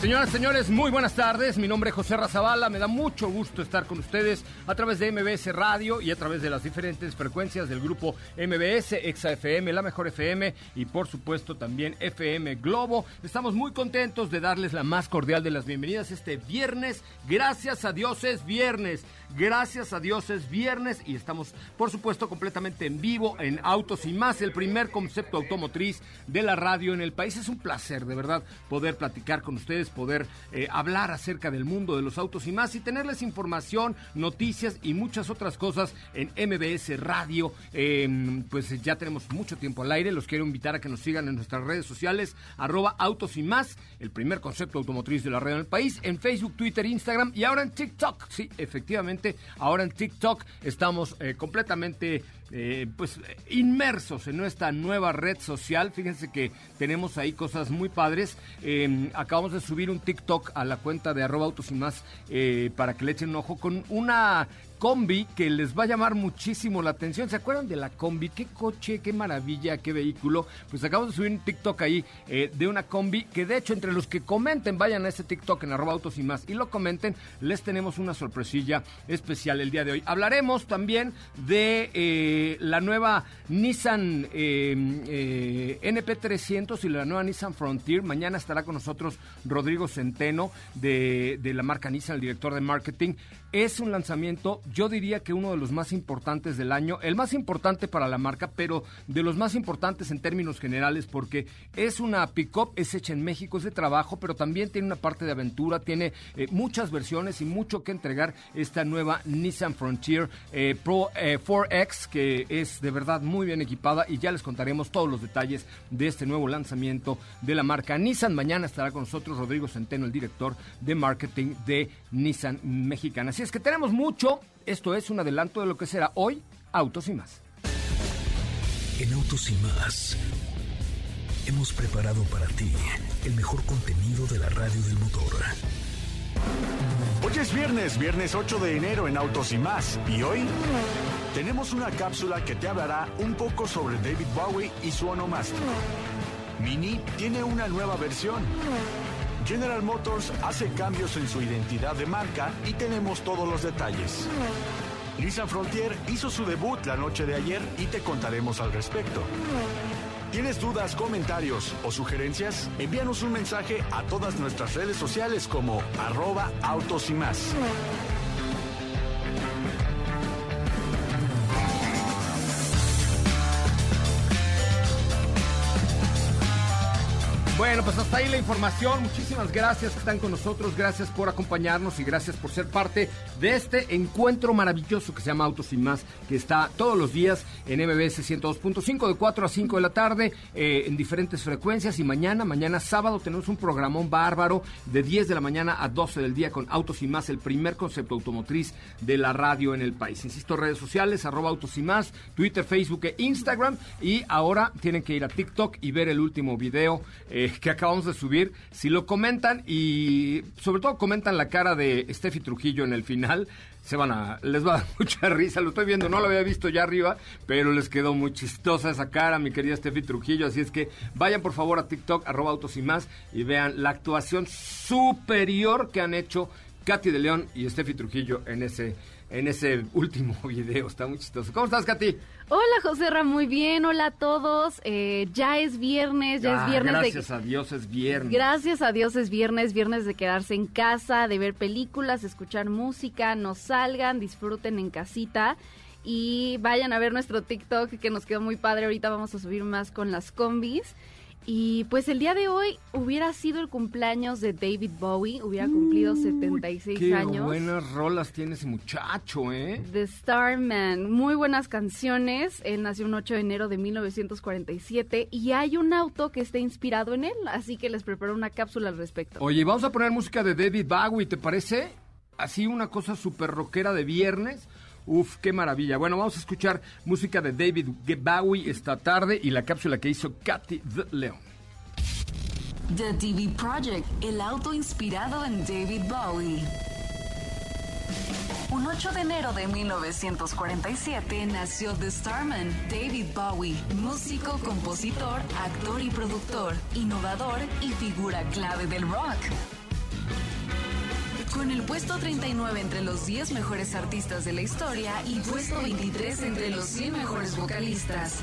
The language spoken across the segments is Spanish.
Señoras, señores, muy buenas tardes. Mi nombre es José Razabala. Me da mucho gusto estar con ustedes a través de MBS Radio y a través de las diferentes frecuencias del grupo MBS, Exa FM, La Mejor FM y por supuesto también FM Globo. Estamos muy contentos de darles la más cordial de las bienvenidas este viernes. Gracias a Dios es viernes. Gracias a Dios es viernes y estamos, por supuesto, completamente en vivo en Autos y más, el primer concepto automotriz de la radio en el país. Es un placer, de verdad, poder platicar con ustedes, poder eh, hablar acerca del mundo de los autos y más y tenerles información, noticias y muchas otras cosas en MBS Radio. Em, pues ya tenemos mucho tiempo al aire. Los quiero invitar a que nos sigan en nuestras redes sociales, arroba Autos y más, el primer concepto automotriz de la radio en el país, en Facebook, Twitter, Instagram y ahora en TikTok. Sí, efectivamente Ahora en TikTok estamos eh, completamente eh, pues inmersos en nuestra nueva red social. Fíjense que tenemos ahí cosas muy padres. Em, acabamos de subir un TikTok a la cuenta de arroba autos y más eh, para que le echen un ojo con una combi que les va a llamar muchísimo la atención. ¿Se acuerdan de la combi? ¿Qué coche, qué maravilla, qué vehículo? Pues acabamos de subir un TikTok ahí eh, de una combi que de hecho entre los que comenten, vayan a ese TikTok en arroba autos y más y lo comenten, les tenemos una sorpresilla especial el día de hoy. Hablaremos también de eh, la nueva Nissan eh, NP300 y la nueva Nissan Frontier. Mañana estará con nosotros Rodrigo Centeno de la marca Nissan, el director de marketing. Es un lanzamiento, yo diría que uno de los más importantes del año, el más importante para la marca, pero de los más importantes en términos generales, porque es una pick-up, es hecha en México, es de trabajo, pero también tiene una parte de aventura, tiene eh, muchas versiones y mucho que entregar esta nueva Nissan Frontier eh, Pro 4X, eh, que es de verdad muy bien equipada y ya les contaremos todos los detalles de este nuevo lanzamiento de la marca Nissan. Mañana estará con nosotros Rodrigo Centeno, el director de marketing de Nissan Mexicana. Así es que tenemos mucho. Esto es un adelanto de lo que será hoy Autos y más. En Autos y más hemos preparado para ti el mejor contenido de la radio del motor. Hoy es viernes, viernes 8 de enero en Autos y más. Y hoy tenemos una cápsula que te hablará un poco sobre David Bowie y su onomástico. Mini tiene una nueva versión. General Motors hace cambios en su identidad de marca y tenemos todos los detalles. Nissan Frontier hizo su debut la noche de ayer y te contaremos al respecto. ¿Tienes dudas, comentarios o sugerencias? Envíanos un mensaje a todas nuestras redes sociales como arroba autos y más. Bueno, pues hasta ahí la información. Muchísimas gracias que están con nosotros. Gracias por acompañarnos y gracias por ser parte de este encuentro maravilloso que se llama Autos y Más, que está todos los días en MBS 102.5 de 4 a 5 de la tarde eh, en diferentes frecuencias. Y mañana, mañana sábado, tenemos un programón bárbaro de 10 de la mañana a 12 del día con Autos y Más, el primer concepto automotriz de la radio en el país. Insisto, redes sociales, arroba Autos y Más, Twitter, Facebook e Instagram. Y ahora tienen que ir a TikTok y ver el último video. Eh, que acabamos de subir, si lo comentan y sobre todo comentan la cara de Steffi Trujillo en el final, se van a, les va a dar mucha risa, lo estoy viendo, no lo había visto ya arriba, pero les quedó muy chistosa esa cara, mi querida Steffi Trujillo, así es que vayan por favor a TikTok, arroba autos y más, y vean la actuación superior que han hecho Katy de León y Steffi Trujillo en ese en ese último video. Está muy chistoso. ¿Cómo estás, Katy? Hola, José Ra, muy bien. Hola a todos. Eh, ya es viernes, ya Ah, es viernes gracias de... a Dios es viernes. Gracias a Dios es viernes, viernes de quedarse en casa, de ver películas, escuchar música, no salgan, disfruten en casita y vayan a ver nuestro TikTok que nos quedó muy padre. Ahorita vamos a subir más con las combis. Y pues el día de hoy hubiera sido el cumpleaños de David Bowie, hubiera cumplido 76 Qué años. buenas rolas tiene ese muchacho, ¿eh? The Starman, muy buenas canciones. Él nació un 8 de enero de 1947 y hay un auto que está inspirado en él, así que les preparo una cápsula al respecto. Oye, vamos a poner música de David Bowie, ¿te parece? Así una cosa súper rockera de viernes. Uf, qué maravilla. Bueno, vamos a escuchar música de David Bowie esta tarde y la cápsula que hizo Katy the Leon. The TV Project, el auto inspirado en David Bowie. Un 8 de enero de 1947 nació The Starman, David Bowie, músico, compositor, actor y productor, innovador y figura clave del rock. Con el puesto 39 entre los 10 mejores artistas de la historia y puesto 23 entre los 100 mejores vocalistas.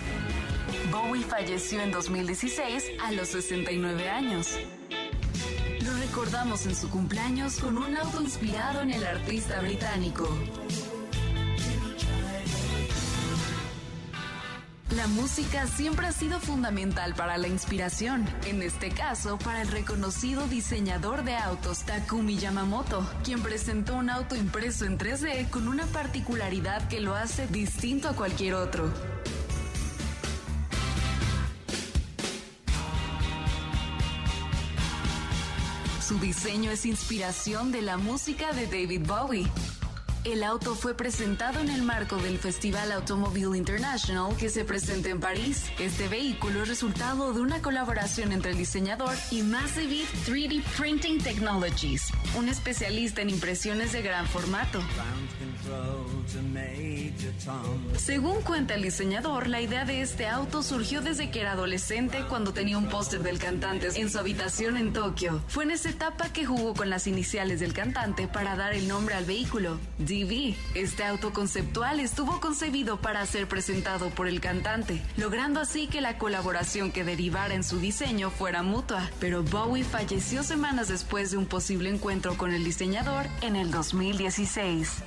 Bowie falleció en 2016 a los 69 años. Lo recordamos en su cumpleaños con un auto inspirado en el artista británico. La música siempre ha sido fundamental para la inspiración, en este caso para el reconocido diseñador de autos Takumi Yamamoto, quien presentó un auto impreso en 3D con una particularidad que lo hace distinto a cualquier otro. Su diseño es inspiración de la música de David Bowie. El auto fue presentado en el marco del Festival Automobile International que se presenta en París. Este vehículo es resultado de una colaboración entre el diseñador y Massive 3D Printing Technologies, un especialista en impresiones de gran formato. Según cuenta el diseñador, la idea de este auto surgió desde que era adolescente cuando tenía un póster del cantante en su habitación en Tokio. Fue en esa etapa que jugó con las iniciales del cantante para dar el nombre al vehículo, Este auto conceptual estuvo concebido para ser presentado por el cantante, logrando así que la colaboración que derivara en su diseño fuera mutua. Pero Bowie falleció semanas después de un posible encuentro con el diseñador en el 2016.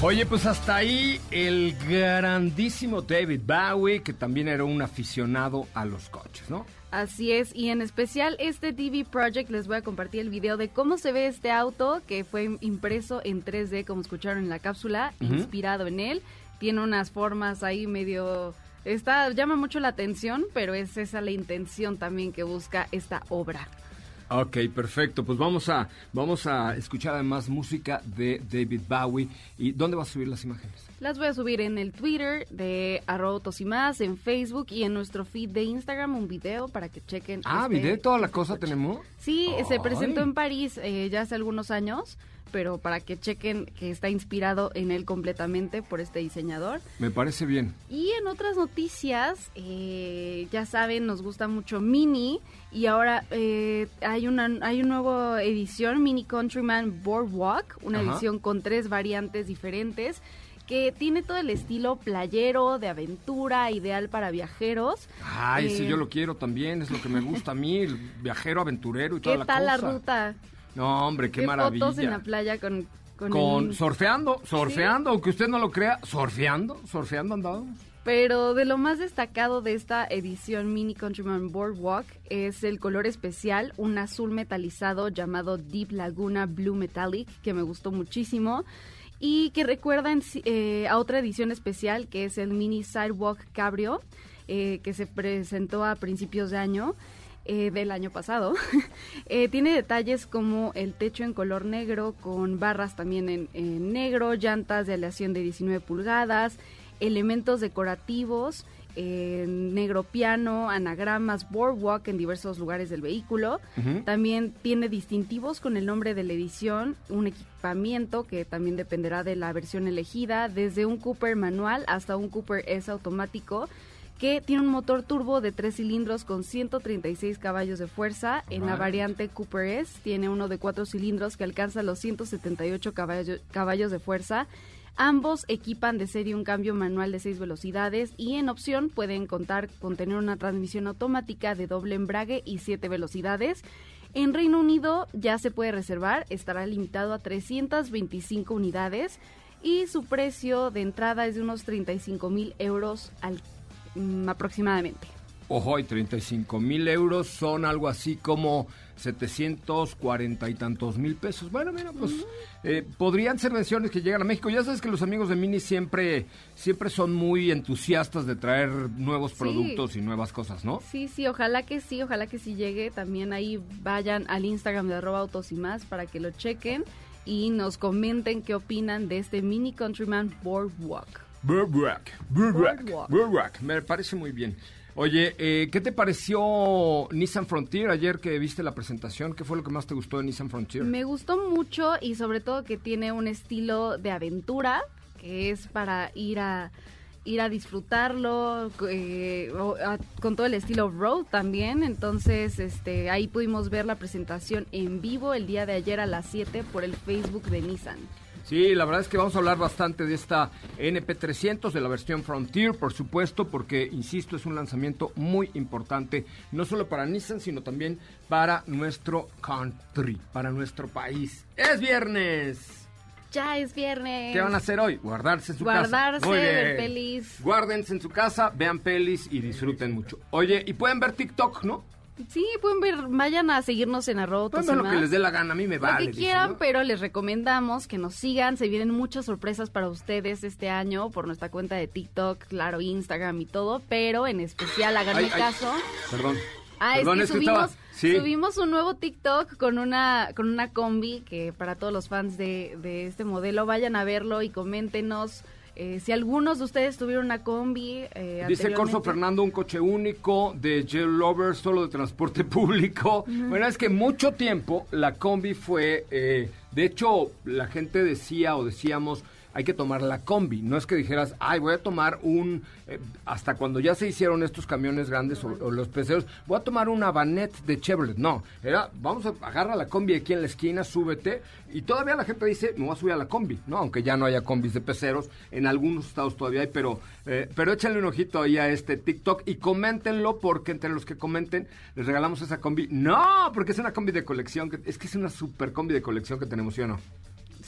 Oye, pues hasta ahí el grandísimo David Bowie, que también era un aficionado a los coches, ¿no? Así es, y en especial este TV Project les voy a compartir el video de cómo se ve este auto que fue impreso en 3D, como escucharon en la cápsula, inspirado en él. Tiene unas formas ahí medio... Está, llama mucho la atención, pero es esa la intención también que busca esta obra. Ok, perfecto. Pues vamos a, vamos a escuchar además música de David Bowie. ¿Y dónde vas a subir las imágenes? Las voy a subir en el Twitter de arroba autos y más, en Facebook y en nuestro feed de Instagram un video para que chequen. Ah, este- video, toda la cosa tenemos. Sí, se presentó en París eh, ya hace algunos años, pero para que chequen que está inspirado en él completamente por este diseñador. Me parece bien. Y en otras noticias, eh, ya saben, nos gusta mucho Mini y ahora eh, hay una hay una nueva edición, Mini Countryman Boardwalk, una Ajá. edición con tres variantes diferentes que tiene todo el estilo playero, de aventura, ideal para viajeros. Ay, sí, Eh, yo lo quiero también. Es lo que me gusta a mí, el viajero aventurero y toda ¿Qué la tal la cosa. ruta? No, hombre, qué, maravilla. fotos en la playa con... Con, Con el- surfeando, surfeando, aunque usted no lo crea, surfeando, surfeando andábamos. Pero de lo más destacado de esta edición Mini Countryman Boardwalk es el color especial, un azul metalizado llamado Deep Laguna Blue Metallic, que me gustó muchísimo. Y que recuerda en sí- eh, a otra edición especial, que es el Mini Sidewalk Cabrio, eh, que se presentó a principios de año. Eh, del año pasado. Eh, tiene detalles como el techo en color negro con barras también en, en negro, llantas de aleación de 19 pulgadas, elementos decorativos eh, negro piano, anagramas, boardwalk en diversos lugares del vehículo. También tiene distintivos con el nombre de la edición, un equipamiento que también dependerá de la versión elegida, desde un Cooper manual hasta un Cooper S automático que tiene un motor turbo de tres cilindros con 136 caballos de fuerza. En la variante Cooper S tiene uno de cuatro cilindros que alcanza los 178 caballos, caballos de fuerza. Ambos equipan de serie un cambio manual de seis velocidades y en opción pueden contar con tener una transmisión automática de doble embrague y siete velocidades. En Reino Unido ya se puede reservar, estará limitado a 325 unidades y su precio de entrada es de unos 35 mil euros al Mm, aproximadamente. Ojo, y 35 mil euros son algo así como 740 y tantos mil pesos. Bueno, mira, pues eh, podrían ser menciones que llegan a México. Ya sabes que los amigos de Mini siempre, siempre son muy entusiastas de traer nuevos productos y nuevas cosas, ¿no? Sí, sí, ojalá que sí, ojalá que sí llegue. También ahí vayan al Instagram de arroba autos y más para que lo chequen y nos comenten qué opinan de este Mini Countryman Boardwalk. Boardwalk. Boardwalk. Me parece muy bien. Oye, eh, ¿qué te pareció Nissan Frontier ayer que viste la presentación? ¿Qué fue lo que más te gustó de Nissan Frontier? Me gustó mucho y sobre todo que tiene un estilo de aventura que es para ir a ir a disfrutarlo eh, con todo el estilo road también. Entonces, este, ahí pudimos ver la presentación en vivo el día de ayer a las 7 por el Facebook de Nissan. Sí, la verdad es que vamos a hablar bastante de esta NP300, de la versión Frontier, por supuesto, porque, insisto, es un lanzamiento muy importante, no solo para Nissan, sino también para nuestro country, para nuestro país. ¡Es viernes! Ya es viernes. ¿Qué van a hacer hoy? Guardarse en su casa. Guardarse, ver pelis. Guárdense en su casa, vean pelis y disfruten mucho. Oye, y pueden ver TikTok, ¿no? Sí, pueden ver, vayan a seguirnos en arroba Pueden ver lo que les dé la gana, a mí me vale. Lo que quieran, pero les recomendamos que nos sigan. Se vienen muchas sorpresas para ustedes este año por nuestra cuenta de TikTok, claro, Instagram y todo, pero en especial háganme caso. Perdón. Ah, Perdón, es que, subimos, subimos un nuevo TikTok con una con una combi que para todos los fans de, de este modelo vayan a verlo y coméntenos eh, si algunos de ustedes tuvieron una combi. Eh, Dice Corso Fernando, un coche único de J Lover, solo de transporte público. Bueno, es que mucho tiempo la combi fue. Eh, de hecho, la gente decía o decíamos hay que tomar la combi. No es que dijeras, ay, voy a tomar un, eh, hasta cuando ya se hicieron estos camiones grandes o, los peceros, voy a tomar una Vanet de Chevrolet. No, era, vamos a agarrar la combi aquí en la esquina, súbete. Y todavía la gente dice, me voy a subir a la combi, ¿no? Aunque ya no haya combis de peceros, en algunos estados todavía hay, pero, eh, pero échenle un ojito ahí a este TikTok y coméntenlo porque entre los que comenten les regalamos esa combi. No, porque es una combi de colección, es que es una super combi de colección que tenemos, ¿sí o no?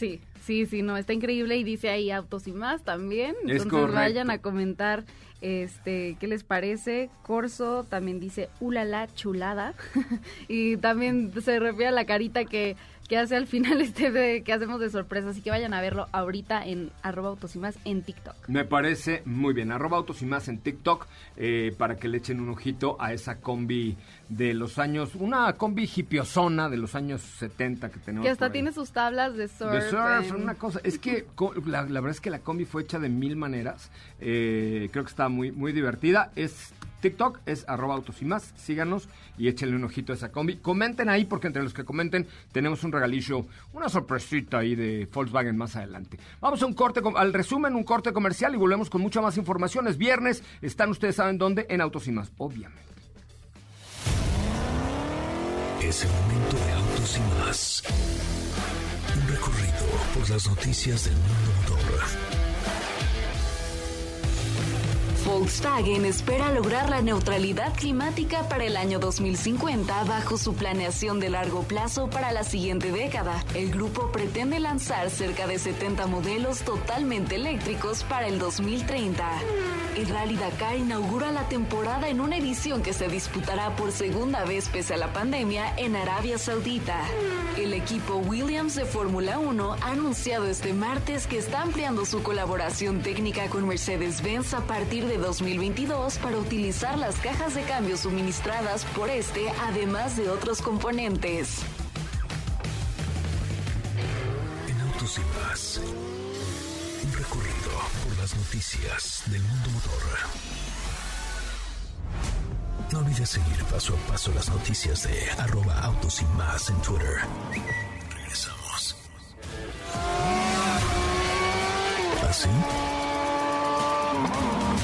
Sí, sí, sí, no, está increíble y dice ahí autos y más también. Entonces vayan a comentar este qué les parece. Corso también dice ulala chulada y también se refiere a la carita que que hace al final este de que hacemos de sorpresa. Así que vayan a verlo ahorita en arroba autos y más en TikTok. Me parece muy bien. Arroba autos y más en TikTok eh, para que le echen un ojito a esa combi de los años, una combi hipiosona de los años 70 que tenemos. Que hasta tiene sus tablas de surf. De surf, una cosa. Es que la, verdad es que la combi fue hecha de mil maneras. Eh, creo que está muy, muy divertida. Es TikTok es arroba autos y más. Síganos y échenle un ojito a esa combi. Comenten ahí porque entre los que comenten tenemos un regalillo, una sorpresita ahí de Volkswagen más adelante. Vamos a un corte, al resumen, un corte comercial y volvemos con mucha más información. Es viernes, están ustedes saben dónde, en Autos y más, obviamente. Es el momento de Autos y más. Un recorrido por las noticias del mundo motor Volkswagen espera lograr la neutralidad climática para el año 2050 bajo su planeación de largo plazo para la siguiente década. El grupo pretende lanzar cerca de 70 modelos totalmente eléctricos para el 2030. El Rally Dakar inaugura la temporada en una edición que se disputará por segunda vez pese a la pandemia en Arabia Saudita. El equipo Williams de Fórmula 1 ha anunciado este martes que está ampliando su colaboración técnica con Mercedes-Benz a partir de 2022 para utilizar las cajas de cambio suministradas por este, además de otros componentes. En Autos y Más, un recorrido por las noticias del mundo motor. No olvides seguir paso a paso las noticias de arroba autos en Twitter. Regresamos. ¿Así?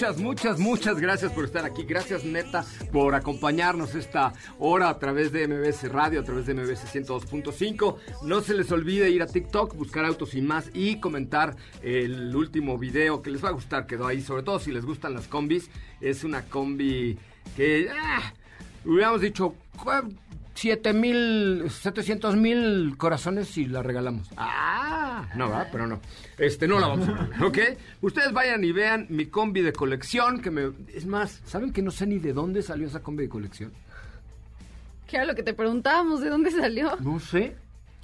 Muchas, muchas, muchas gracias por estar aquí. Gracias, neta, por acompañarnos esta hora a través de MBS Radio, a través de MBS 102.5. No se les olvide ir a TikTok, buscar autos y más y comentar el último video que les va a gustar. Quedó ahí, sobre todo si les gustan las combis. Es una combi que, ah, hubiéramos dicho, 7 mil, 700 mil corazones y la regalamos. Ah, no, ¿verdad? Pero no. Este, no la vamos a regalar, ¿ok? Ustedes vayan y vean mi combi de colección, que me... Es más, ¿saben que no sé ni de dónde salió esa combi de colección? ¿Qué era lo que te preguntábamos? ¿De dónde salió? No sé.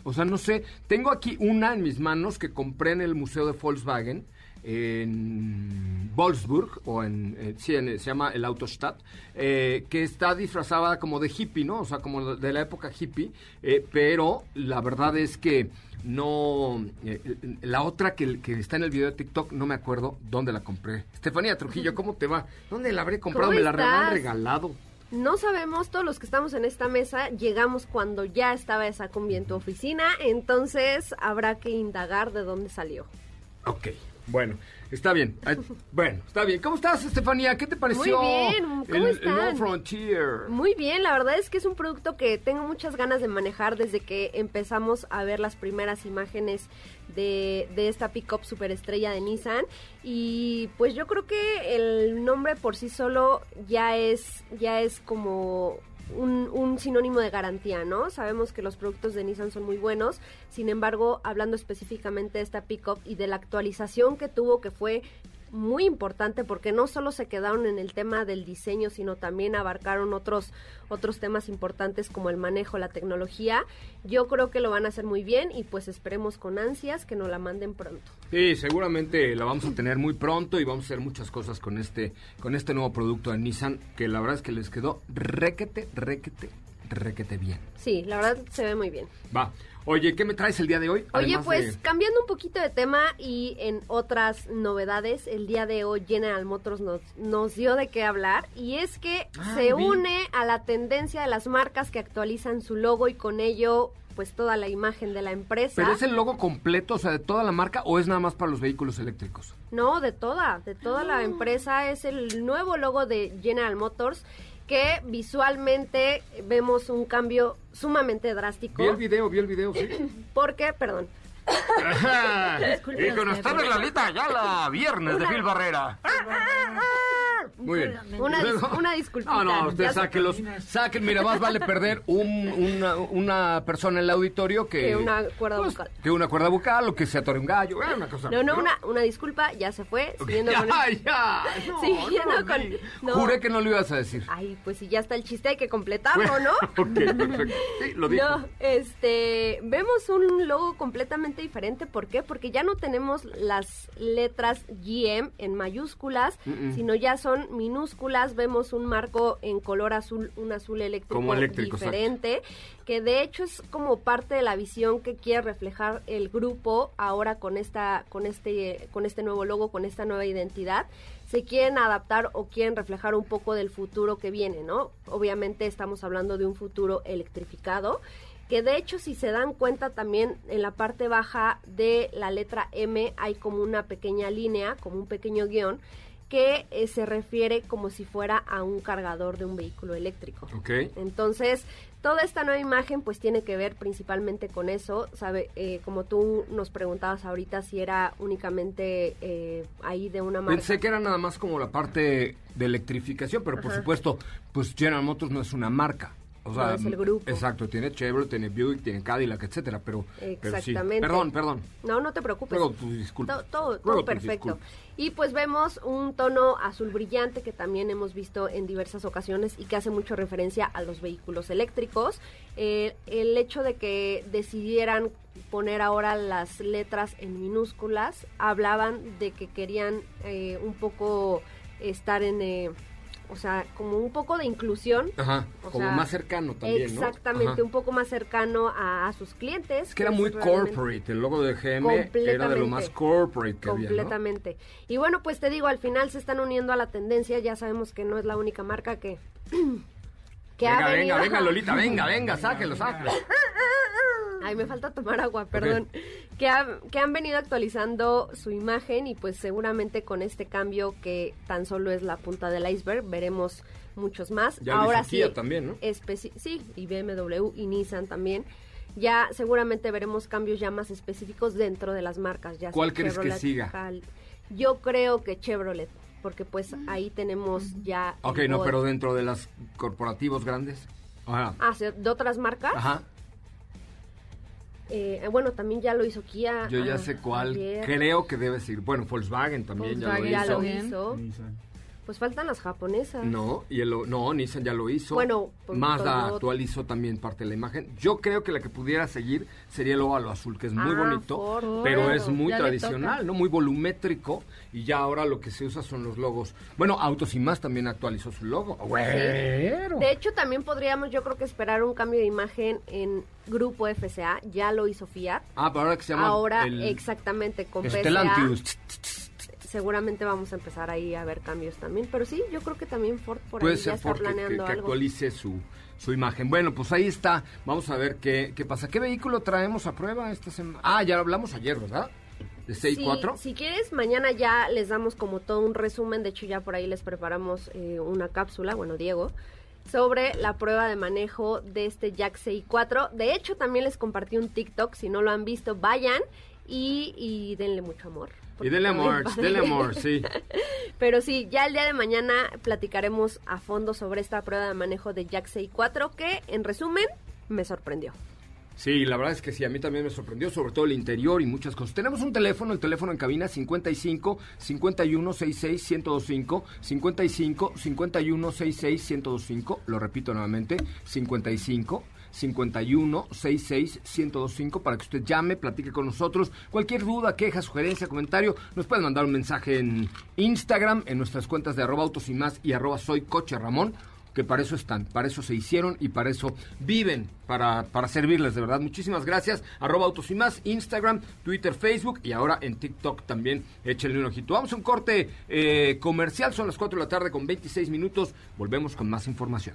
O sea, no sé. Tengo aquí una en mis manos que compré en el Museo de Volkswagen en Wolfsburg, o en, eh, sí, en- se llama el Autostadt, eh, que está disfrazada como de hippie, ¿no? O sea, como de la época hippie, eh, pero la verdad es que no... la otra que, que está en el video de TikTok, no me acuerdo dónde la compré. Estefanía Trujillo, ¿cómo te va? ¿Dónde la habré comprado? ¿Cómo Me la habrán regalado. No sabemos, todos los que estamos en esta mesa llegamos cuando ya estaba esa combi en tu oficina, entonces habrá que indagar de dónde salió. Ok, bueno, está bien. Bueno, está bien. ¿Cómo estás, Estefanía? ¿Qué te pareció Muy bien, ¿cómo el, el están? nuevo Frontier? Muy bien, la verdad es que es un producto que tengo muchas ganas de manejar desde que empezamos a ver las primeras imágenes de, de esta pickup superestrella de Nissan y pues yo creo que el nombre por sí solo ya es ya es como un, un sinónimo de garantía, ¿no? Sabemos que los productos de Nissan son muy buenos, sin embargo, hablando específicamente de esta pickup y de la actualización que tuvo, que fue muy importante porque no solo se quedaron en el tema del diseño, sino también abarcaron otros otros temas importantes como el manejo, la tecnología. Yo creo que lo van a hacer muy bien y pues esperemos con ansias que nos la manden pronto. Sí, seguramente la vamos a tener muy pronto y vamos a hacer muchas cosas con este, con este nuevo producto de Nissan, que la verdad es que les quedó requete, requete, requete bien. Sí, la verdad se ve muy bien. Va. Oye, ¿qué me traes el día de hoy? Oye, Además pues de- cambiando un poquito de tema y en otras novedades, el día de hoy General Motors nos, nos dio de qué hablar y es que Ah, se vi. une a la tendencia de las marcas que actualizan su logo y con ello pues toda la imagen de la empresa. ¿Pero es el logo completo, o sea, de toda la marca, o es nada más para los vehículos eléctricos? No, de toda, de toda Ah. la empresa. Es el nuevo logo de General Motors que visualmente vemos un cambio sumamente drástico. Vi el video, vi el video, sí. Porque, perdón, y con ustedes, Lalita Ayala, viernes de Phil Barrera. Muy bien. Una, dis- una disculpita. No, no, ustedes sáquenlos. Saquen, mira, más vale perder un- una, una persona en el auditorio que... Que una cuerda pues, bucal. Que una cuerda bucal o que se atore un gallo. eh, una cosa. No, no, pero- una, una disculpa, ya se fue. Siguiendo ya, con el- ya. No, Siguiendo no con- no. Juré que no lo ibas a decir. Ay, pues si ya está el chiste hay que completarlo, ¿no? ok, perfecto. Sí, lo dijo. No, este, vemos un logo completamente diferente. ¿Por qué? Porque ya no tenemos las letras GM en mayúsculas, sino ya son minúsculas. Vemos un marco en color azul, un azul eléctrico, Como eléctrico, diferente, que de hecho es como parte de la visión que quiere reflejar el grupo ahora con esta, con este, con este nuevo logo, con esta nueva identidad se quieren adaptar o quieren reflejar un poco del futuro que viene, ¿no? Obviamente estamos hablando de un futuro electrificado que de hecho si se dan cuenta también en la parte baja de la letra M hay como una pequeña línea, como un pequeño guion que eh, se refiere como si fuera a un cargador de un vehículo eléctrico. Ok. Entonces, toda esta nueva imagen pues tiene que ver principalmente con eso, sabe, Eh, como tú nos preguntabas ahorita si era únicamente eh, ahí de una marca. Pensé que era nada más como la parte de electrificación, pero por supuesto, pues General Motors no es una marca. O sea, No, es el grupo. Exacto, tiene Chevrolet, tiene Buick, tiene Cadillac, etcétera, pero, pero sí. Exactamente. Perdón, perdón. No, no te preocupes. Ruego tus disculpas. To- Todo, todo perfecto. Y pues vemos un tono azul brillante que también hemos visto en diversas ocasiones y que hace mucho referencia a los vehículos eléctricos. Eh, el hecho de que decidieran poner ahora las letras en minúsculas, hablaban de que querían eh, un poco estar en... eh, o sea, como un poco de inclusión. Ajá, O como sea, más cercano también. Exactamente, un poco más cercano a, a sus clientes. Es que era muy realmente- corporate, el logo de GM era de lo más Completamente. corporate que había, ¿no? Completamente. Y bueno, pues te digo, al final se están uniendo a la tendencia. Ya sabemos que no es la única marca que. que Venga, ha venga, venga, Lolita, venga, venga, sáquelo, sáquelo. Ay, me falta tomar agua, perdón. Que, ha- que han venido actualizando su imagen y pues seguramente con este cambio que tan solo es la punta del iceberg, veremos muchos más. Ya Ahora sí, también, ¿no? sí, y BMW y Nissan también. Ya seguramente veremos cambios ya más específicos dentro de las marcas. Ya ¿Cuál crees que siga? Cal- Yo creo que Chevrolet, porque pues ahí tenemos ya... Ok, no, pero dentro de las corporativos grandes. Ajá. Ah, ¿sí? ¿de otras marcas? Ajá. Eh, bueno, también ya lo hizo Kia. Yo ya ah, sé cuál ayer. creo que debe ser. Bueno, Volkswagen también Volkswagen ya Ya lo lo hizo. Pues faltan las japonesas. No, y el, no, Nissan ya lo hizo. Bueno, pues, Mazda todo- actualizó también parte de la imagen. Yo creo que la que pudiera seguir sería el óvalo azul, que es muy Ah, bonito, Ford, pero es muy tradicional. ¿no? Muy volumétrico. Y ya ahora lo que se usa son los logos. Bueno, Autos y Más también actualizó su logo. Güero. De hecho, también podríamos, yo creo que esperar un cambio de imagen en Grupo FCA. Ya lo hizo Fiat. Ah, pero ahora que se llama. Ahora, el exactamente, con. Stellantis. Seguramente vamos a empezar ahí a ver cambios también. Pero sí, yo creo que también Ford por Puede ahí ya está que, planeando que algo. actualice su, su imagen. Bueno, pues ahí está. Vamos a ver qué, qué pasa. ¿Qué vehículo traemos a prueba esta semana? Ah, ya lo hablamos ayer, ¿verdad? De 6 Sí, 4. Si quieres, mañana ya les damos como todo un resumen. De hecho, ya por ahí les preparamos eh, una cápsula, bueno, Diego, sobre la prueba de manejo de este Jack 4 De hecho, también les compartí un TikTok. Si no lo han visto, vayan y, y denle mucho amor. Y muy amor, dele amor, sí. Pero sí, ya el día de mañana platicaremos a fondo sobre esta prueba de manejo de Jack 4 que, en resumen, me sorprendió. Sí, la verdad es que sí, a mí también me sorprendió, sobre todo el interior y muchas cosas. Tenemos un teléfono, el teléfono en cabina 55 51 66 1025, 55 51 66 1025, lo repito nuevamente, 55 51 66 1025 para que usted llame, platique con nosotros. Cualquier duda, queja, sugerencia, comentario, nos pueden mandar un mensaje en Instagram, en nuestras cuentas de arroba autos y más y arroba soy coche Ramón que para eso están, para eso se hicieron y para eso viven, para, para servirles, de verdad. Muchísimas gracias. Arroba Autos y Más, Instagram, Twitter, Facebook y ahora en TikTok también. Échenle un ojito. Vamos a un corte eh, comercial, son las 4 de la tarde con 26 minutos. Volvemos con más información.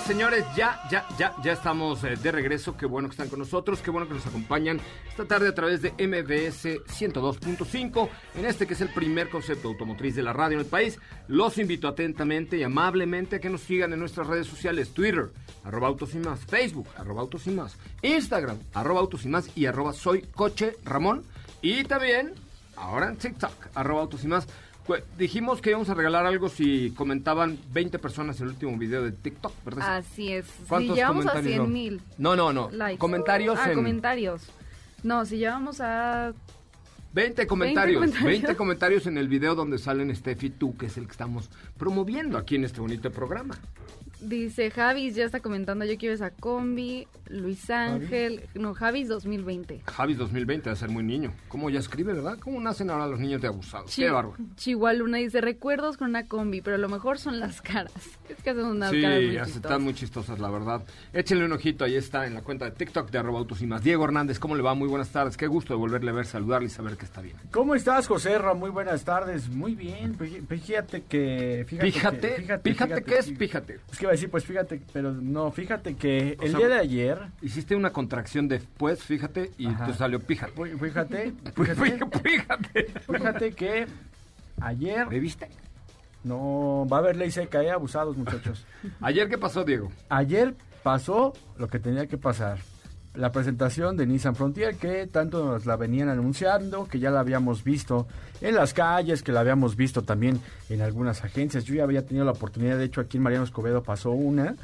Señores, ya, ya, ya, ya estamos eh, de regreso. Qué bueno que están con nosotros, qué bueno que nos acompañan esta tarde a través de MBS 102.5, en este que es el primer concepto automotriz de la radio en el país. Los invito atentamente y amablemente a que nos sigan en nuestras redes sociales, Twitter, arroba autos y más, Facebook, arroba autos y más, Instagram, arroba autos y más y arroba soy coche Ramón. Y también, ahora en TikTok, arroba autos y más. Dijimos que íbamos a regalar algo si comentaban 20 personas el último video de TikTok, ¿verdad? Así es. Si ¿Cuántos llevamos a comentarios 100 no? mil No, no, no. likes. Comentarios Ah, en comentarios. No, si llevamos a 20 comentarios, 20 comentarios. comentarios. en el video donde salen Steffi y tú, que es el que estamos promoviendo aquí en este bonito programa. Dice Javis, ya está comentando, yo quiero esa combi. Luis Ángel, no, Javis 2020. Javis 2020 va a ser muy niño. ¿Cómo ya escribe, verdad? ¿Cómo nacen ahora los niños de abusados? Chi- Qué bárbaro. Chihuahua Luna dice, recuerdos con una combi, pero lo mejor son las caras. Es que hacen unas Sí, caras muy ya se chistosas. están muy chistosas, la verdad. Échenle un ojito, ahí está en la cuenta de TikTok de arroba autos y más. Diego Hernández, ¿cómo le va? Muy buenas tardes. Qué gusto de volverle a ver, saludarle y saber que está bien. ¿Cómo estás, José Ra? Muy buenas tardes. Muy bien. Fí- Fíjate que... Fíjate, Fíjate, que- fíjate, ¿qué es fí- fíjate? Es que iba a decir, pues fíjate, pero no, fíjate que O el sea, día de ayer... Hiciste una contracción de pues, fíjate, y Ajá. te salió píjate. fí- Fíjate, Fíjate. fíjate, Fíjate. fíjate que ayer... ¿Me viste? No, va a haber ley seca, ¿eh? Abusados, muchachos. ¿Ayer qué pasó, Diego? Ayer pasó lo que tenía que pasar. La presentación de Nissan Frontier, que tanto nos la venían anunciando, que ya la habíamos visto en las calles, que la habíamos visto también en algunas agencias. Yo ya había tenido la oportunidad, de hecho aquí en Mariano Escobedo pasó una,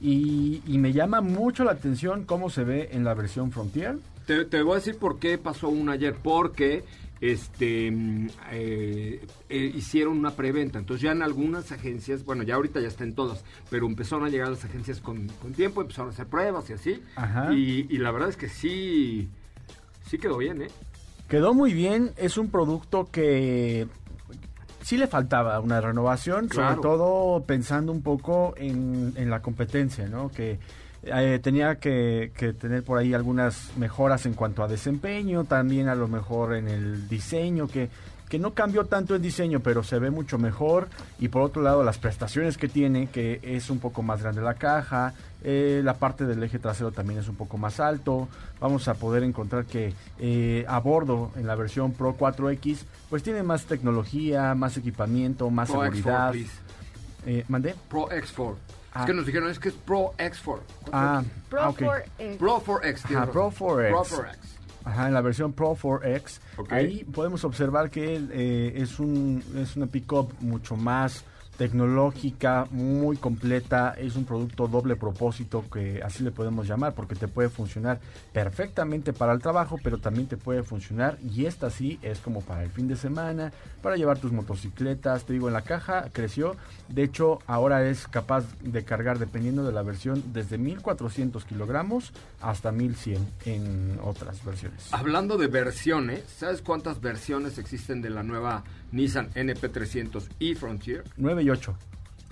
y, y me llama mucho la atención cómo se ve en la versión Frontier. Te, te voy a decir por qué pasó uno ayer. Porque este mm, eh, eh, hicieron una preventa. Entonces ya en algunas agencias, bueno, ya ahorita ya está en todas, pero empezaron a llegar las agencias con, con tiempo, empezaron a hacer pruebas y así. Ajá. Y, y la verdad es que sí, sí quedó bien, ¿eh? Quedó muy bien, es un producto que sí le faltaba una renovación, Claro. sobre todo pensando un poco en, en la competencia, ¿no? Que eh, tenía que, que tener por ahí algunas mejoras en cuanto a desempeño, también a lo mejor en el diseño, que, que no cambió tanto el diseño, pero se ve mucho mejor. Y por otro lado, las prestaciones que tiene, que es un poco más grande la caja, eh, la parte del eje trasero también es un poco más alto. Vamos a poder encontrar que eh, a bordo, en la versión Pro 4X, pues tiene más tecnología, más equipamiento, más Pro X4, seguridad. please. Eh, ¿Mandé? Pro X4. Ah. Es que nos dijeron, es que es Pro X4. Ah, Pro ah, ok. 4X. Pro 4X. tienes Ajá, Pro razón. 4X. Pro 4X. Ajá, en la versión Pro 4X. Ok. Ahí podemos observar que eh, es, un, es una pickup mucho más tecnológica, muy completa, es un producto doble propósito que así le podemos llamar porque te puede funcionar perfectamente para el trabajo, pero también te puede funcionar y esta sí es como para el fin de semana, para llevar tus motocicletas, te digo, en la caja creció, de hecho ahora es capaz de cargar dependiendo de la versión desde 1400 kilogramos hasta 1100 en otras versiones. Hablando de versiones, ¿sabes cuántas versiones existen de la nueva Nissan NP300 y Frontier? 9 y 8.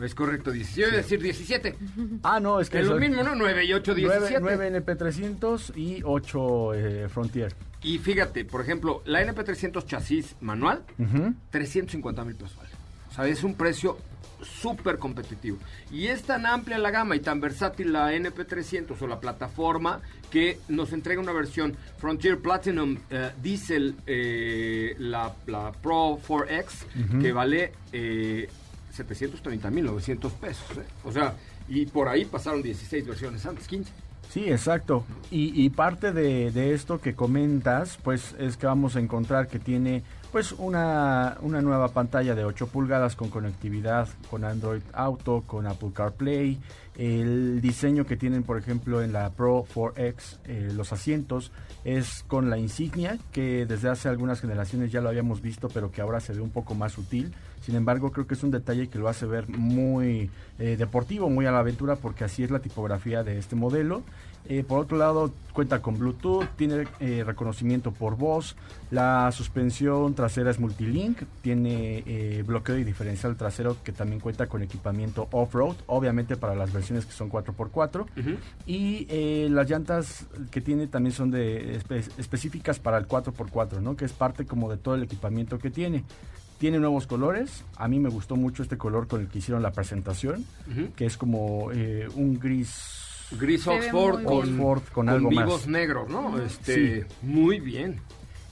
Es correcto, 17. Yo iba a decir 17. Ah, no, es que Es lo mismo, ¿no? 9 y 8, 17. 9, NP300 y 8 eh, Frontier. Y fíjate, por ejemplo, la NP300 chasis manual, Ujú. 350 mil pesos vale. O sea, es un precio súper competitivo. Y es tan amplia la gama y tan versátil la NP300 o la plataforma que nos entrega una versión Frontier Platinum eh, Diesel, eh, la, la Pro 4X, que vale eh, 730 mil 900 pesos. ¿eh? O sea, y por ahí pasaron 16 versiones antes, 15. Sí, exacto. Y, y parte de, de esto que comentas, pues es que vamos a encontrar que tiene pues una, una nueva pantalla de 8 pulgadas con conectividad con Android Auto, con Apple CarPlay, el diseño que tienen por ejemplo en la Pro 4X, eh, los asientos, es con la insignia que desde hace algunas generaciones ya lo habíamos visto, pero que ahora se ve un poco más sutil. Sin embargo, creo que es un detalle que lo hace ver muy eh, deportivo, muy a la aventura, porque así es la tipografía de este modelo. Eh, por otro lado, cuenta con Bluetooth, tiene reconocimiento por voz, la suspensión trasera es multilink, tiene bloqueo y diferencial trasero que también cuenta con equipamiento off-road, obviamente para las versiones que son 4x4. Y eh, las llantas que tiene también son de espe- específicas para el 4x4, ¿no? que es parte como de todo el equipamiento que tiene. Tiene nuevos colores. A mí me gustó mucho este color con el que hicieron la presentación, que es como eh, un gris Gris Oxford con. Oxford con algo más. vivos negros, ¿no? Este, Sí. muy bien.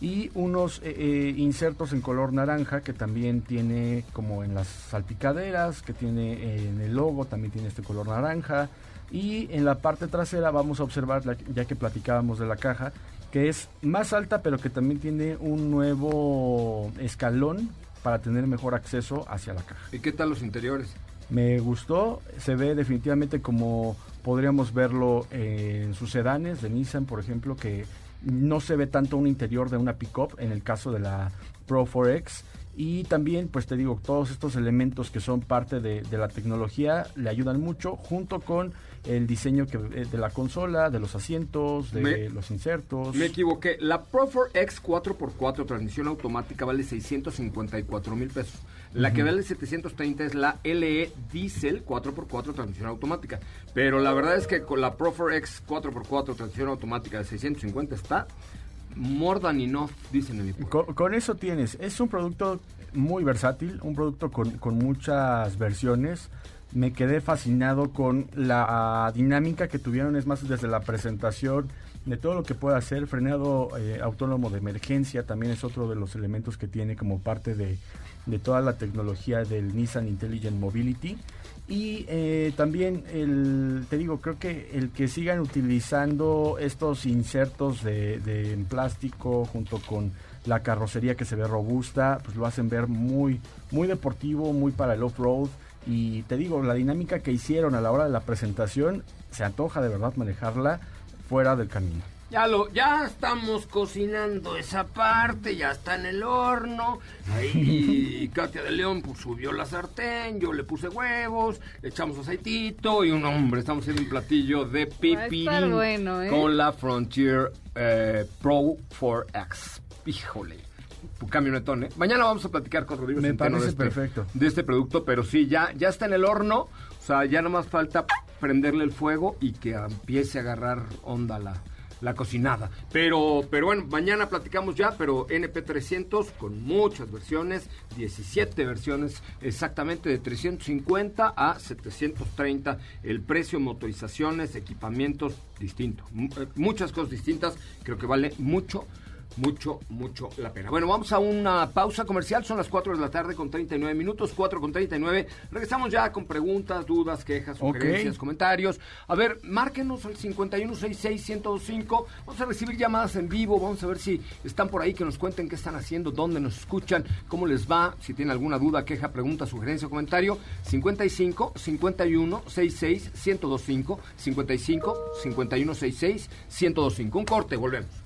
Y unos eh, eh, insertos en color naranja que también tiene como en las salpicaderas, que tiene eh, en el logo, también tiene este color naranja. Y en la parte trasera vamos a observar, ya que platicábamos de la caja, que es más alta, pero que también tiene un nuevo escalón para tener mejor acceso hacia la caja. ¿Y qué tal los interiores? Me gustó, se ve definitivamente como podríamos verlo en sus sedanes de Nissan, por ejemplo, que no se ve tanto un interior de una pickup en el caso de la Pro 4X. Y también, pues te digo, todos estos elementos que son parte de, de la tecnología le ayudan mucho, junto con el diseño que, eh, de la consola, de los asientos, de Me- los insertos. Me equivoqué. La Pro 4X 4x4 transmisión automática vale 654 mil pesos. La que vale 730 es la LE Diesel 4x4 transmisión automática. Pero la verdad es que con la Pro 4X 4x4 transmisión automática de 650 está more than enough, dicen en mi. Con, con eso tienes. Es un producto muy versátil, un producto con, con muchas versiones. Me quedé fascinado con la dinámica que tuvieron, es más, desde la presentación de todo lo que puede hacer. Frenado eh, autónomo de emergencia también es otro de los elementos que tiene como parte de, de toda la tecnología del Nissan Intelligent Mobility. Y eh, también, el, te digo, creo que el que sigan utilizando estos insertos de, en plástico junto con la carrocería que se ve robusta, pues lo hacen ver muy, muy deportivo, muy para el off-road. Y te digo, la dinámica que hicieron a la hora de la presentación, se antoja de verdad manejarla fuera del camino. Ya lo, ya estamos cocinando esa parte, ya está en el horno. Ahí Katia de León pues, subió la sartén, yo le puse huevos, le echamos aceitito y un hombre, estamos haciendo un platillo de pipirín bueno, ¿eh? con la Frontier eh, Pro 4X. Híjole. Camionetón, ¿eh? Mañana vamos a platicar con Rodrigo Me Centeno parece de este, perfecto. de este producto, pero sí, ya, ya está en el horno. O sea, ya nomás falta prenderle el fuego y que empiece a agarrar onda la, la cocinada. Pero, pero bueno, mañana platicamos ya, pero NP300 con muchas versiones, 17 versiones exactamente de 350 a 730. El precio, motorizaciones, equipamientos distinto. Eh, Muchas cosas distintas. Creo que vale mucho mucho, mucho la pena. Bueno, vamos a una pausa comercial. Son las 4 de la tarde con 39 minutos, 4 con 39. Regresamos ya con preguntas, dudas, quejas, sugerencias, comentarios. A ver, márquenos al 5166-1025. Vamos a recibir llamadas en vivo. Vamos a ver si están por ahí, que nos cuenten qué están haciendo, dónde nos escuchan, cómo les va. Si tienen alguna duda, queja, pregunta, sugerencia o comentario. 55 51 66 1025 55 51 66 1025. Un corte, volvemos.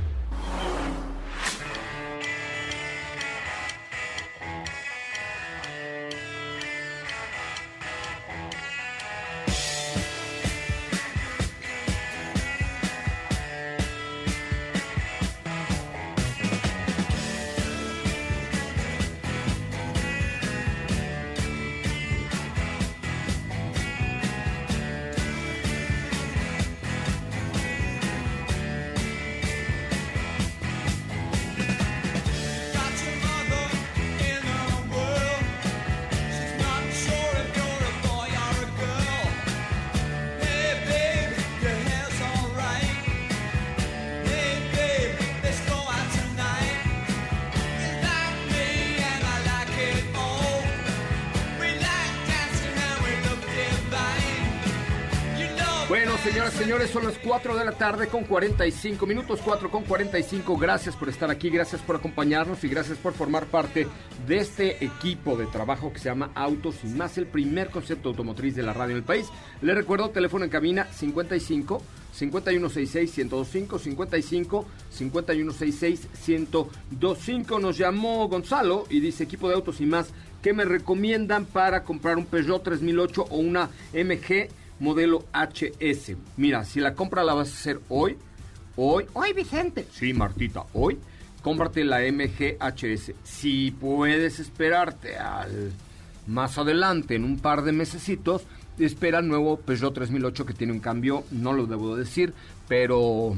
4 de la tarde con 45 minutos, 4 con 45. Gracias por estar aquí, gracias por acompañarnos y gracias por formar parte de este equipo de trabajo que se llama Autos y Más, el primer concepto automotriz de la radio en el país. Les recuerdo, teléfono en cabina 55 5166 1025 55 5166 1025. Nos llamó Gonzalo y dice equipo de Autos y Más, ¿qué me recomiendan para comprar un Peugeot 3008 o una MG modelo HS. Mira, si la compra la vas a hacer hoy, hoy, hoy Vicente. Sí, Martita, hoy, cómprate la MG HS. Si puedes esperarte al más adelante, en un par de mesecitos, espera el nuevo Peugeot 3008 que tiene un cambio, no lo debo decir, pero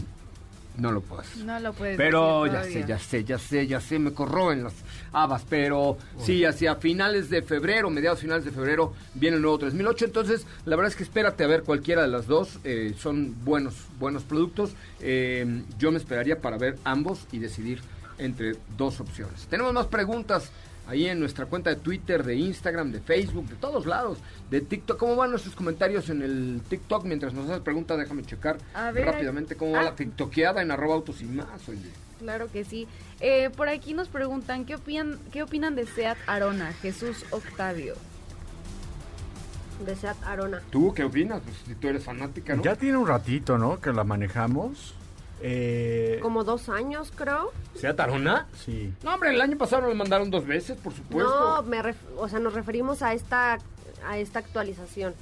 no lo puedo decir. No lo puedes Pero decir ya sé, ya sé, ya sé, ya sé, me corroen las habas, pero sí, hacia finales de febrero, mediados finales de febrero, viene el nuevo 3008, entonces la verdad es que espérate a ver cualquiera de las dos, eh, son buenos, buenos productos, Eh, yo me esperaría para ver ambos y decidir entre dos opciones. Tenemos más preguntas ahí en nuestra cuenta de Twitter, de Instagram, de Facebook, de todos lados, de TikTok. ¿Cómo van nuestros comentarios en el TikTok? Mientras nos haces pregunta, déjame checar ver, rápidamente cómo va ah. la tiktokeada en arroba autos y más, oye. Claro que sí. Eh, por aquí nos preguntan, ¿qué opinan, ¿qué opinan de Seat Arona, Jesús Octavio? De Seat Arona. ¿Tú qué opinas? Pues, si tú eres fanática, ¿no? Ya tiene un ratito, ¿no? Que la manejamos. Eh, Como dos años, creo. ¿Sea Tarona? Sí. No, hombre, el año pasado me mandaron dos veces, por supuesto. No, me ref- o sea, nos referimos a esta a esta actualización.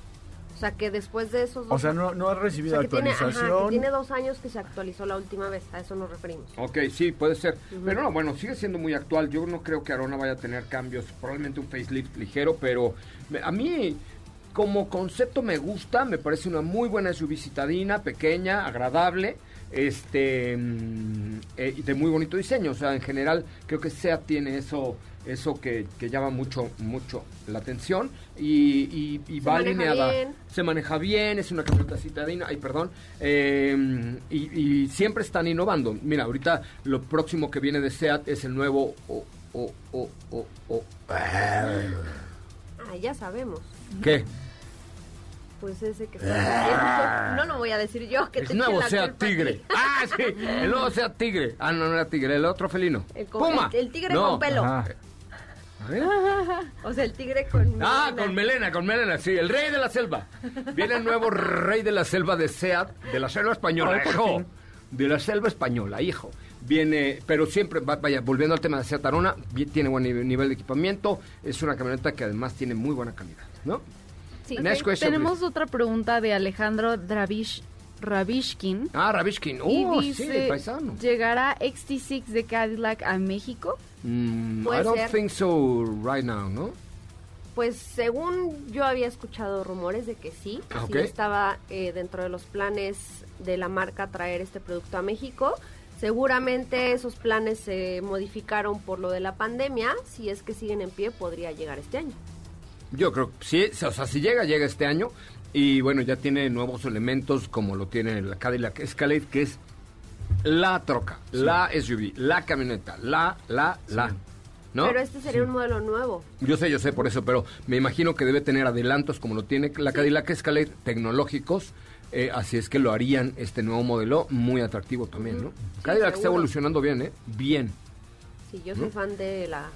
O sea, que después de esos dos O sea, no, no ha o recibido sea, que tiene, ajá, actualización. que tiene dos años que se actualizó la última vez. A eso nos referimos. Ok, sí, puede ser. Pero no, bueno, sigue siendo muy actual. Yo no creo que Arona vaya a tener cambios. Probablemente un facelift ligero, pero me- a mí, como concepto, me gusta. Me parece una muy buena SUV citadina, pequeña, agradable. Este, mm, eh, y de muy bonito diseño. O sea, en general, creo que SEAT tiene eso eso que, que llama mucho mucho la atención y, y- y Se va alineada bien. se maneja bien, es una camioneta citadina, ay, perdón, eh, y, y siempre están innovando. Mira, ahorita lo próximo que viene de SEAT es el nuevo o, o, o, o, o- Ah, ya sabemos. ¿Qué? Pues ese que está No lo voy a decir yo, que El te nuevo la SEAT culpa a ti. Tigre. Ah, sí, el nuevo SEAT Tigre. Ah, no, no era Tigre, el otro felino. El, con- Puma. el- el tigre No. con pelo. Ajá. A ver. O sea, el tigre con Ah, melena. con melena, con melena, sí, el rey de la selva. Viene el nuevo rey de la selva de SEAT, de la selva española, hijo. De la selva española, hijo. Viene, pero siempre, va- vaya, volviendo al tema de SEAT Arona, tiene buen nivel, nivel de equipamiento, es una camioneta que además tiene muy buena calidad, ¿no? Sí, Next question, tenemos please. otra pregunta de Alejandro Dravish, Ravishkin. Ah, Ravishkin, y oh, dice, sí, paisano. ¿llegará XT6 de Cadillac a México? Mm, I don't ser. think so right now, ¿no? Pues según yo había escuchado rumores de que sí, Ah, sí estaba eh, dentro de los planes de la marca traer este producto a México. Seguramente esos planes se modificaron por lo de la pandemia. Si es que siguen en pie, podría llegar este año. Yo creo que sí, o sea, si llega, llega este año. Y bueno, ya tiene nuevos elementos como lo tiene la Cadillac Escalade, que es la troca, la SUV, la camioneta, la, la, la. ¿No? Pero este sería un modelo nuevo. Yo sé, yo sé por eso, pero me imagino que debe tener adelantos como lo tiene la Cadillac Escalade, tecnológicos. eh, así es que lo harían este nuevo modelo muy atractivo también, ¿no? Cadillac está evolucionando bien, ¿eh? Bien. Sí, yo soy fan de la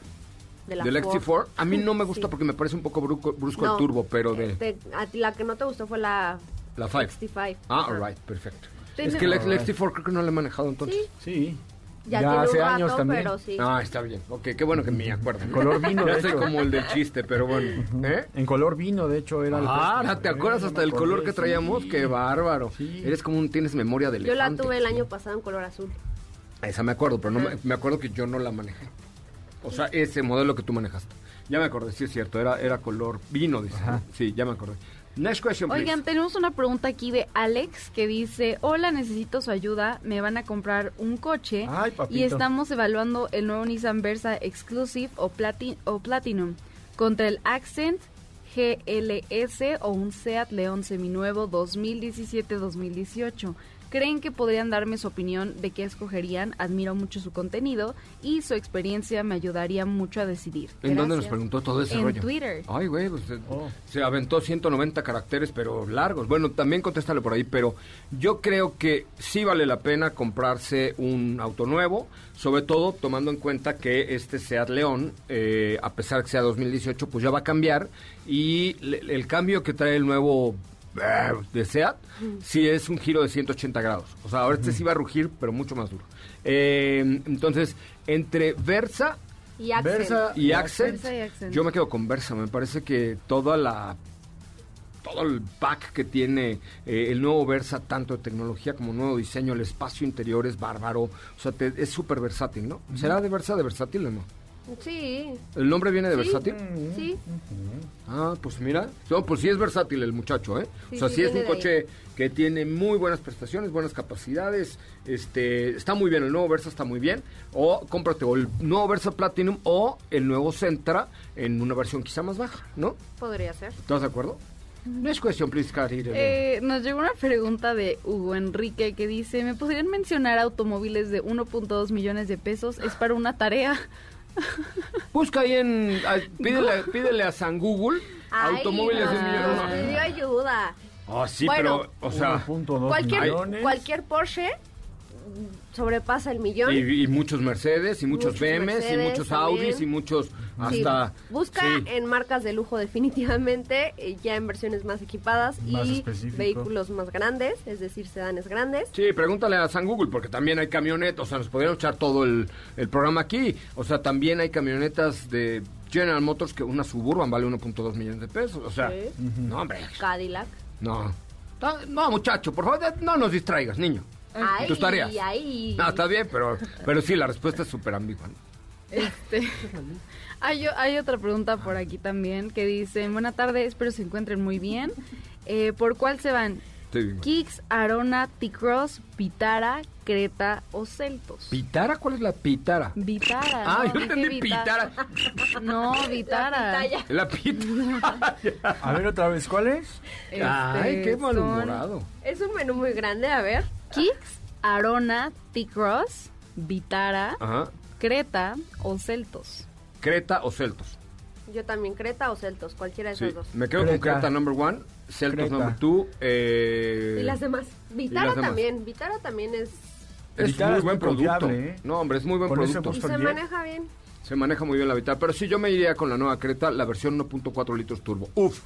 de la Del Ford. XT4, a mí no me gusta Sí. porque me parece un poco brusco, brusco No, el turbo, pero de eh, te- a ti la que no te gustó fue la la 5. 65. Ah, alright, perfecto. Es que la, la Alright. XT4 creo que no la he manejado entonces. Sí, Sí. ya, Ya tiene hace un rato, años también. pero sí. Ah, está bien. Ok, qué bueno que me acuerdo. ¿no? Color vino, Ya de soy como el del chiste, pero bueno. ¿Eh? En color vino, de hecho, era el Ah. ¿te acuerdas hasta del color que traíamos? sí. Qué bárbaro. Sí. Eres como un, tienes memoria de Yo la tuve el año pasado en color azul. Esa me acuerdo, pero no me, me acuerdo que yo no la manejé. O sea, ese modelo que tú manejaste. Ya me acordé, sí es cierto, era, era color vino, dice. Ajá. Sí, ya me acordé. Next question, please. Oigan, tenemos una pregunta aquí de Alex que dice, hola, necesito su ayuda, me van a comprar un coche Ay, y estamos evaluando el nuevo Nissan Versa Exclusive o, Plati- o Platinum contra el Accent GLS o un Seat León seminuevo 2017-2018. ¿Creen que podrían darme su opinión de qué escogerían? Admiro mucho su contenido y su experiencia me ayudaría mucho a decidir. ¿En dónde nos preguntó todo ese En rollo? Twitter. Ay, güey, pues, eh, Oh. se aventó 190 caracteres, pero largos. Bueno, también contéstale por ahí, pero yo creo que sí vale la pena comprarse un auto nuevo, sobre todo tomando en cuenta que este Seat León, eh, a pesar que sea 2018, pues ya va a cambiar y le- el cambio que trae el nuevo de Seat, sí es un giro de 180 grados. O sea, ahora este sí va a rugir, pero mucho más duro. Eh, entonces, entre Versa Y Accent. Versa y Accent, Versa y Accent. yo me quedo con Versa. Me parece que toda la todo el pack que tiene eh, el nuevo Versa, tanto de tecnología como nuevo diseño, el espacio interior es bárbaro, o sea, te- es súper versátil, ¿no? ¿Será de Versa de versátil o no? Sí. ¿El nombre viene de Sí. versátil? Sí. Ah, pues mira, no, pues sí es versátil el muchacho, ¿eh? Sí, o sea, sí, sí, es un coche que tiene muy buenas prestaciones, buenas capacidades, este, está muy bien, el nuevo Versa está muy bien, o cómprate o el nuevo Versa Platinum o el nuevo Sentra en una versión quizá más baja, ¿no? Podría ser. ¿Estás de acuerdo? No es cuestión, please, Cari. Eh, nos llegó una pregunta de Hugo Enrique que dice, ¿me podrían mencionar automóviles de 1.2 millones de pesos? Es para una tarea. Busca ahí en, pídele, pídele a San Google Ay, automóviles de un millón. nos pidió ayuda. Ah, sí, Bueno, pero, o sea, 1.2 Cualquier, millones. cualquier Porsche mm, sobrepasa el millón. y, y muchos Mercedes, y muchos, Muchos BMs, y Mercedes muchos también. Audis, y muchos Sí. hasta... Busca sí. en marcas de lujo definitivamente, eh, ya en versiones más equipadas Más y específico. vehículos más grandes, es decir, sedanes grandes. Sí, pregúntale a San Google, porque también hay camionetas, o sea, nos podrían echar todo el, el programa aquí. O sea, también hay camionetas de General Motors que una Suburban vale 1.2 millones de pesos. O sea, Sí. no, hombre, Cadillac. no. No, No, muchacho, por favor, no nos distraigas, niño. Ay, Tus tareas. ay. No, está bien, pero, pero sí, la respuesta es súper ambigua. ¿no? Este, hay, hay otra pregunta por aquí también que dice, buena tarde, espero se encuentren muy bien. Eh, ¿Por cuál se van? Kicks, Arona, T-Cross, Vitara, Creta o Celtos. ¿Pitara? ¿Cuál es la pitara? Vitara. Ah, no, yo entendí Vita- pitara. No, Vitara. La pitara. A ver otra vez, ¿cuál es? Ay, Este, qué malhumorado. Es un menú muy grande, a ver. Kicks, Arona, T-Cross, Vitara, Ajá. Creta o Celtos. Creta o Celtos. Yo también, Creta o Celtos, cualquiera de Sí, esos dos. me quedo con Creta. Creta number one, Celtos Creta. number two. Eh, Y las demás. Vitara las demás. también, Vitara también es... Es Vitara muy es buen muy producto. confiable, ¿eh? No, hombre, es muy buen Con ese producto. Y se maneja bien. Se maneja muy bien la Vitara. Pero sí, yo me iría con la nueva Creta, la versión 1.4 litros turbo. Uf,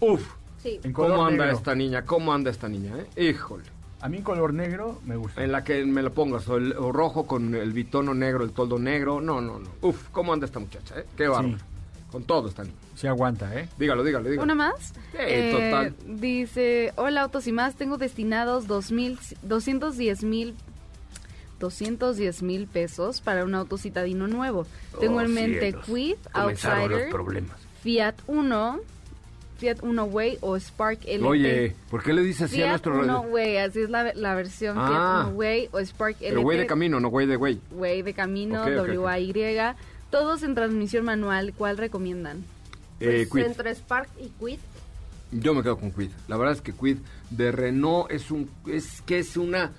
uf. Sí. En color ¿Cómo anda negro. esta niña? ¿Cómo anda esta niña? Eh? Híjole. A mí en color negro me gusta. En la que me lo pongas, o el o rojo con el bitono negro, el toldo negro. No, no, no. Uf, ¿cómo anda esta muchacha? Eh? Qué bárbaro. Sí. Con todo esta niña. Sí aguanta, ¿eh? Dígalo, dígalo, dígalo. ¿Una más? Sí, total. Dice, hola Autos y más, tengo destinados 2000, 210 mil 210 mil pesos para un auto citadino nuevo. Tengo Oh, en mente cielos. Quid, Comenzaron los Outsider, problemas. Fiat Uno, Fiat Uno Way o Spark LT. Oye, ¿por qué le dices así a Fiat nuestro Uno? Way, así es la, la versión Ah. Fiat Uno Way o Spark LT. Pero güey de camino, no güey de güey. Way de camino, Ok, ok, ok. WAY. Todos en transmisión manual, ¿cuál recomiendan? Eh, Pues, entre Spark y Quid. Yo me quedo con Quid. La verdad es que Quid de Renault es un es que es una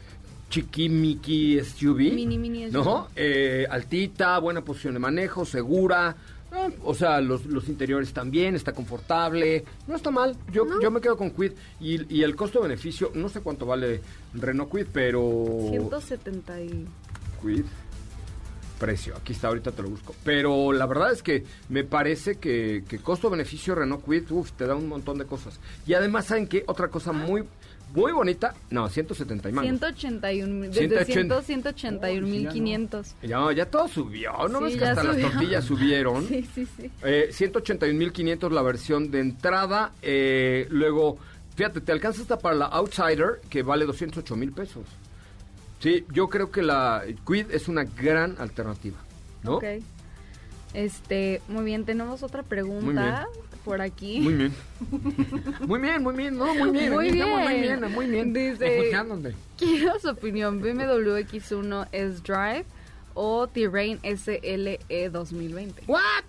chiquimiqui SUV. Mini, mini SUV. ¿No? Eh, altita, buena posición de manejo, segura. Eh, o sea, los, los interiores también, está confortable. No está mal. Yo, yo me quedo con Quid. Y, y el costo-beneficio, no sé cuánto vale Renault Quid, pero... 170 y... Quid. Precio, aquí está, ahorita te lo busco. Pero la verdad es que me parece que, que costo-beneficio Renault Quid, uf, te da un montón de cosas. Y además, ¿saben qué? Otra cosa muy, muy bonita. No, 170 y mangos. 181 mil, desde 180. 100, 181 mil 500. Ya, ya todo subió. ¿No Sí, ves que hasta las subió. tortillas subieron? Sí, sí, sí. Eh, 181.500 la versión de entrada. eh, luego, fíjate, te alcanza hasta para la Outsider, que vale 208 mil pesos. Sí, yo creo que la Quid es una gran alternativa, ¿no? Ok. Este, muy bien, tenemos otra pregunta bien. por aquí. Muy bien. Muy bien, muy bien, no, muy bien. Muy estamos Muy bien. bien, muy bien. Dice-. Quiero su opinión, BMW X1 S-Drive o Terrain SLE 2020. ¿What?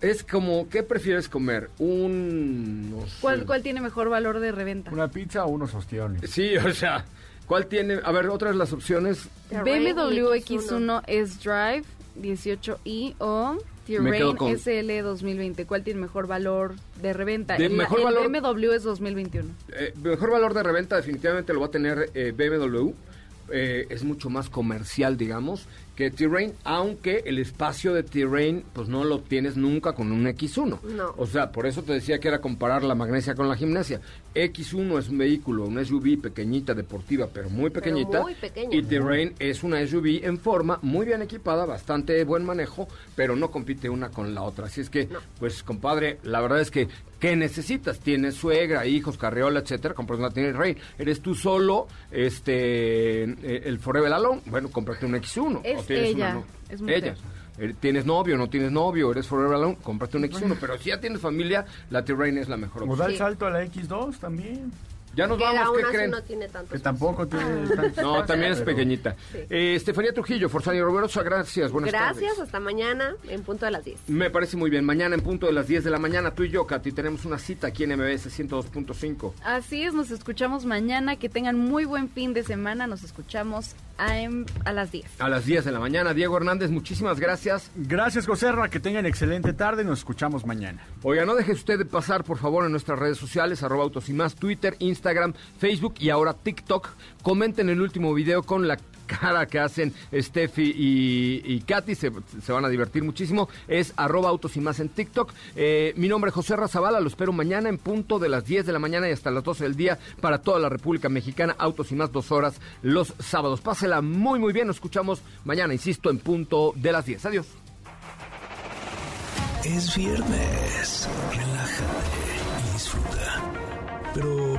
Es como, ¿qué prefieres comer? Un... no sé. ¿Cuál, ¿Cuál tiene mejor valor de reventa? Una pizza o unos ostiones. Sí, o sea, ¿cuál tiene? A ver, otras las opciones. Terrain BMW y X1 S-Drive 18i o Terrain con- SL 2020. ¿Cuál tiene mejor valor de reventa? De el, mejor el valor- BMW es 2021. Eh, mejor valor de reventa definitivamente lo va a tener eh, BMW. Eh, es mucho más comercial, digamos. Que T-Rain, aunque el espacio de T-Rain pues no lo tienes nunca con un X1. No. O sea, por eso te decía que era comparar la magnesia con la gimnasia. X1 es un vehículo, una SUV pequeñita, deportiva, pero muy pequeñita. muy pequeña. Y T-Rain es una SUV en forma, muy bien equipada, bastante buen manejo, pero no compite una con la otra. Así es que, pues, compadre, la verdad es que, ¿qué necesitas? Tienes suegra, hijos, carriola, etcétera, compras una T-Rain. Eres tú solo, este, eh, el Forever Alone, bueno, cómprate un X1. Es o tienes ella, una, no- es mujer. ella. Eh, Tienes novio, no tienes novio, eres Forever Alone, cómprate un X1. Pero si ya tienes familia, la T-Rain es la mejor O opción. da el salto a la X2 también. Ya nos que vamos, ¿qué creen? no tiene Que tampoco tiene... Ah. tanto No, también es pequeñita. Sí. Eh, Estefanía Trujillo, Forzani Roberosa, gracias, buenas Gracias, tardes. hasta mañana en punto de las 10. Me parece muy bien. Mañana en punto de las 10 de la mañana, tú y yo, Katy, tenemos una cita aquí en MBS 102.5. Así es, nos escuchamos mañana. Que tengan muy buen fin de semana. Nos escuchamos a, a las 10. A las 10 de la mañana. Diego Hernández, muchísimas gracias. Gracias, José Ra, que tengan excelente tarde. Nos escuchamos mañana. Oiga, no deje usted de pasar, por favor, en nuestras redes sociales, arroba autos y más, Twitter, Instagram, Facebook y ahora TikTok. Comenten el último video con la cara que hacen Steffi y, Katy, se, se van a divertir muchísimo. Es arroba autos y más en TikTok. Eh, mi nombre es José Razabala, lo espero mañana en punto de las 10 de la mañana y hasta las 12 del día para toda la República Mexicana. Autos y más dos horas los sábados. Pásela muy, muy bien. Nos escuchamos mañana, insisto, en punto de las 10. Adiós. Es viernes. Relájate y disfruta. Pero